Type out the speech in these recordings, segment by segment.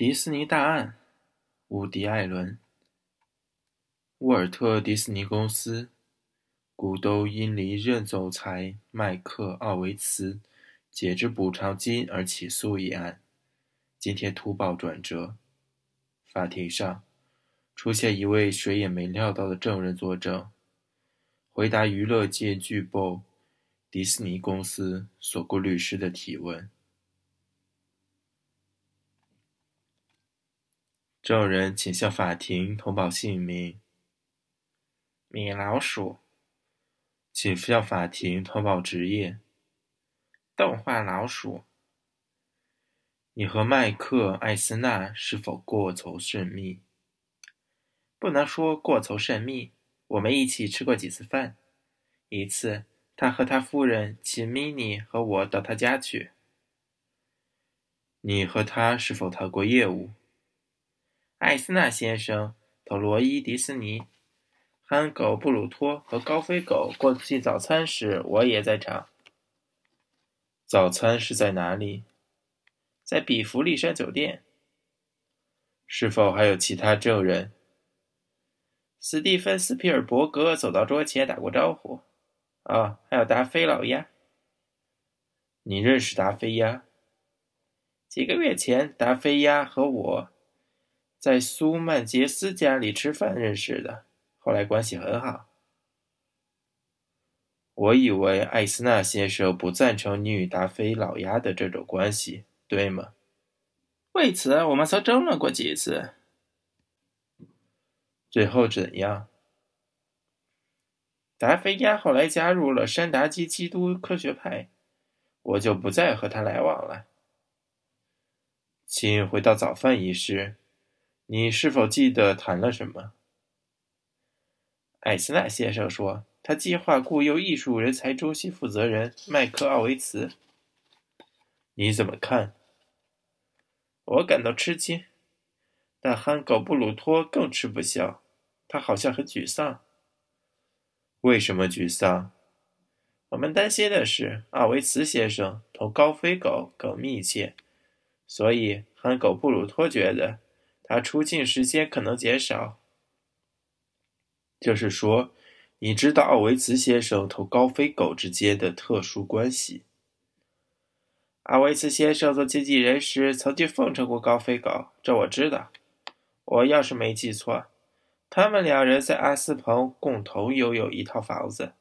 迪士尼大案，伍迪·艾伦，沃尔特·迪士尼公司股东因离任总裁麦克·奥维茨解职补偿金而起诉一案，今天突报转折。法庭上出现一位谁也没料到的证人作证，回答娱乐界巨擘迪士尼公司所雇律师的提问。证人，请向法庭通报姓名。米老鼠，请向法庭通报职业。动画老鼠。你和麦克·艾斯纳是否过从甚密？不能说过从甚密，我们一起吃过几次饭。一次，他和他夫人请米妮和我到他家去。你和他是否谈过业务？艾斯纳先生同罗伊·迪斯尼、憨狗布鲁托和高飞狗过去早餐时，我也在场。早餐是在哪里？在比弗利山酒店。是否还有其他证人？斯蒂芬·斯皮尔伯格走到桌前打过招呼。哦，还有达菲老鸭。你认识达菲鸭？几个月前，达菲鸭和我。在苏曼杰斯家里吃饭认识的，后来关系很好。我以为艾斯纳先生不赞成你与达菲老鸭的这种关系，对吗？为此，我们曾争论过几次。最后怎样？达菲鸭后来加入了山达基基督科学派，我就不再和他来往了。请回到早饭仪式。你是否记得谈了什么？艾斯纳先生说，他计划雇佣艺术人才中心负责人麦克奥维茨。你怎么看？我感到吃惊，但憨狗布鲁托更吃不消。他好像很沮丧。为什么沮丧？我们担心的是，奥维茨先生同高飞狗更密切，所以憨狗布鲁托觉得。他出镜时间可能减少，就是说，你知道奥维茨先生同高飞狗之间的特殊关系。奥维茨先生做经纪人时曾经奉承过高飞狗，这我知道。我要是没记错，他们两人在阿斯彭共同拥有一套房子。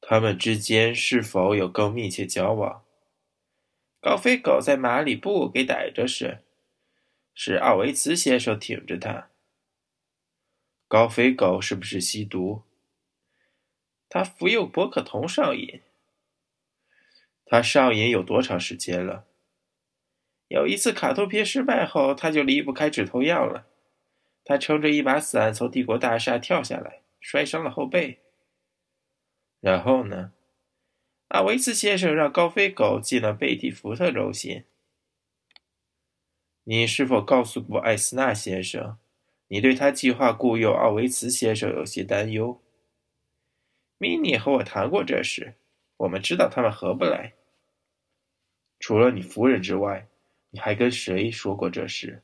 他们之间是否有更密切交往？高飞狗在马里布给逮着时。是奥维茨先生挺着他。高飞狗是不是吸毒？他服用博可酮上瘾。他上瘾有多长时间了？有一次卡通片失败后，他就离不开止痛药了。他撑着一把伞从帝国大厦跳下来，摔伤了后背。然后呢？阿维茨先生让高飞狗进了贝蒂福特中心。你是否告诉过艾斯纳先生，你对他计划雇佣奥维茨先生有些担忧？米妮和我谈过这事，我们知道他们合不来。除了你夫人之外，你还跟谁说过这事？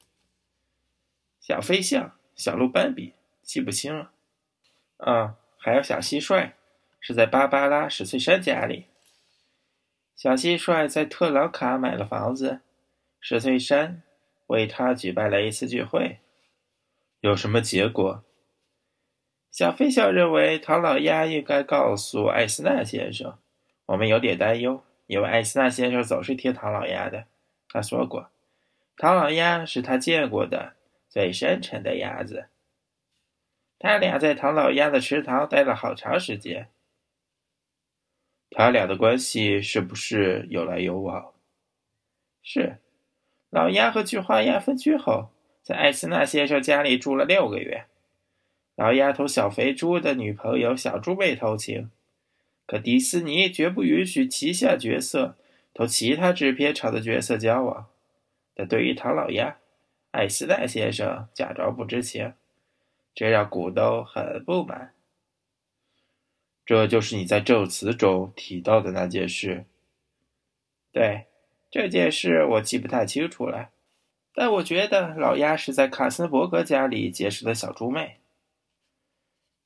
小飞象、小鹿斑比，记不清了。啊，还有小蟋蟀，是在芭芭拉史翠珊家里。小蟋蟀在特朗卡买了房子，史翠珊。为他举办了一次聚会，有什么结果？小飞象认为唐老鸭应该告诉艾斯纳先生。我们有点担忧，因为艾斯纳先生总是听唐老鸭的。他说过，唐老鸭是他见过的最深沉的鸭子。他俩在唐老鸭的池塘待了好长时间。他俩的关系是不是有来有往？是。老鸭和菊花鸭分居后，在艾斯纳先生家里住了六个月。老鸭同小肥猪的女朋友小猪妹偷情，可迪士尼绝不允许旗下角色同其他制片厂的角色交往。但对于唐老鸭，艾斯纳先生假装不知情，这让股东很不满。这就是你在证词中提到的那件事。对。这件事我记不太清楚了，但我觉得老鸭是在卡森伯格家里结识的小猪妹。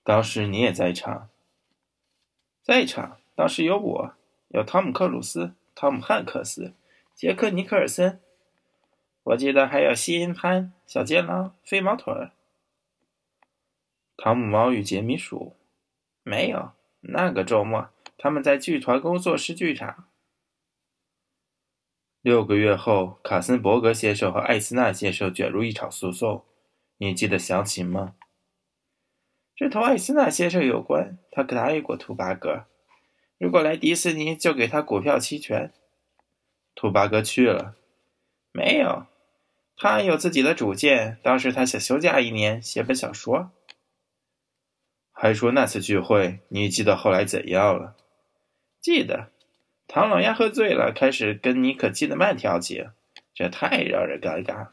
当时你也在场，在场。当时有我，有汤姆·克鲁斯、汤姆·汉克斯、杰克·尼克尔森。我记得还有西恩·潘、小剑狼、飞毛腿儿、汤姆猫与杰米鼠。没有，那个周末他们在剧团工作室剧场。六个月后，卡森伯格先生和艾斯纳先生卷入一场诉讼，你记得详情吗？这同艾斯纳先生有关，他答应过图巴格，如果来迪士尼就给他股票期权。图巴格去了？没有，他有自己的主见。当时他想休假一年，写本小说。还说那次聚会，你记得后来怎样了？记得。唐老鸭喝醉了，开始跟尼可基德曼调情，这太让人尴尬。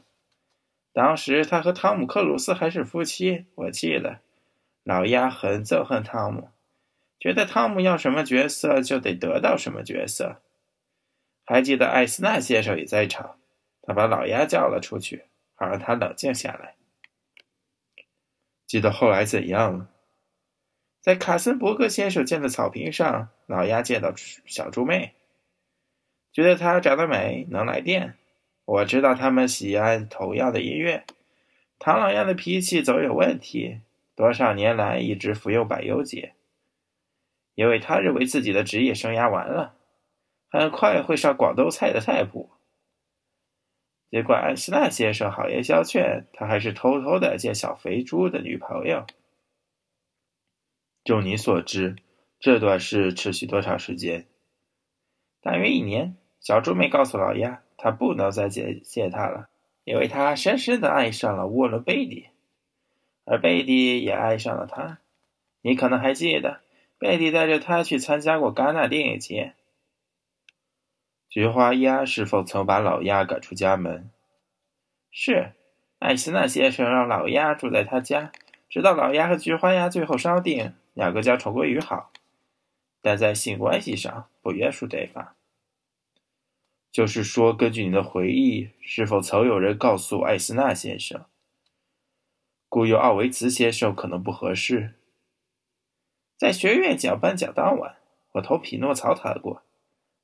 当时他和汤姆克鲁斯还是夫妻，我记得。老鸭很憎恨汤姆，觉得汤姆要什么角色就得得到什么角色。还记得艾斯纳先生也在场，他把老鸭叫了出去，好让他冷静下来。记得后来怎样了？在卡森伯格先生建的草坪上，老鸭见到小猪妹，觉得她长得美，能来电。我知道他们喜爱同样的音乐。唐老鸭的脾气总有问题，多少年来一直服用百忧解，因为他认为自己的职业生涯完了，很快会上广东菜的菜谱。尽管安斯纳先生好言相劝，他还是偷偷的见小肥猪的女朋友。就你所知，这段事持续多长时间？大约一年。小猪妹告诉老鸭，他不能再见见他了，因为他深深的爱上了沃伦·贝蒂，而贝蒂也爱上了他。你可能还记得，贝蒂带着他去参加过戛纳电影节。菊花鸭是否曾把老鸭赶出家门？是，艾斯纳先生让老鸭住在他家，直到老鸭和菊花鸭最后商定。两个将重归于好，但在性关系上不约束对方。就是说，根据你的回忆，是否曾有人告诉艾斯纳先生，雇佣奥维茨先生可能不合适？在学院奖颁奖当晚，我同匹诺曹谈过，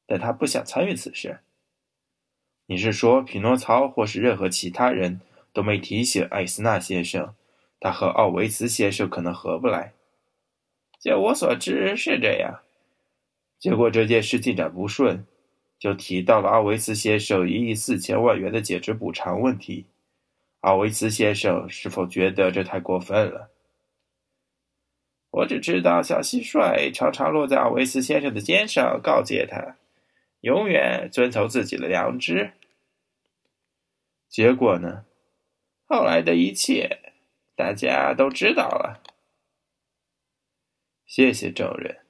但他不想参与此事。你是说，匹诺曹或是任何其他人都没提醒艾斯纳先生，他和奥维茨先生可能合不来？就我所知是这样，结果这件事进展不顺，就提到了奥维茨先生一亿四千万元的减值补偿问题。奥维茨先生是否觉得这太过分了？我只知道小蟋蟀常常落在奥维茨先生的肩上，告诫他永远遵从自己的良知。结果呢？后来的一切大家都知道了。谢谢证人。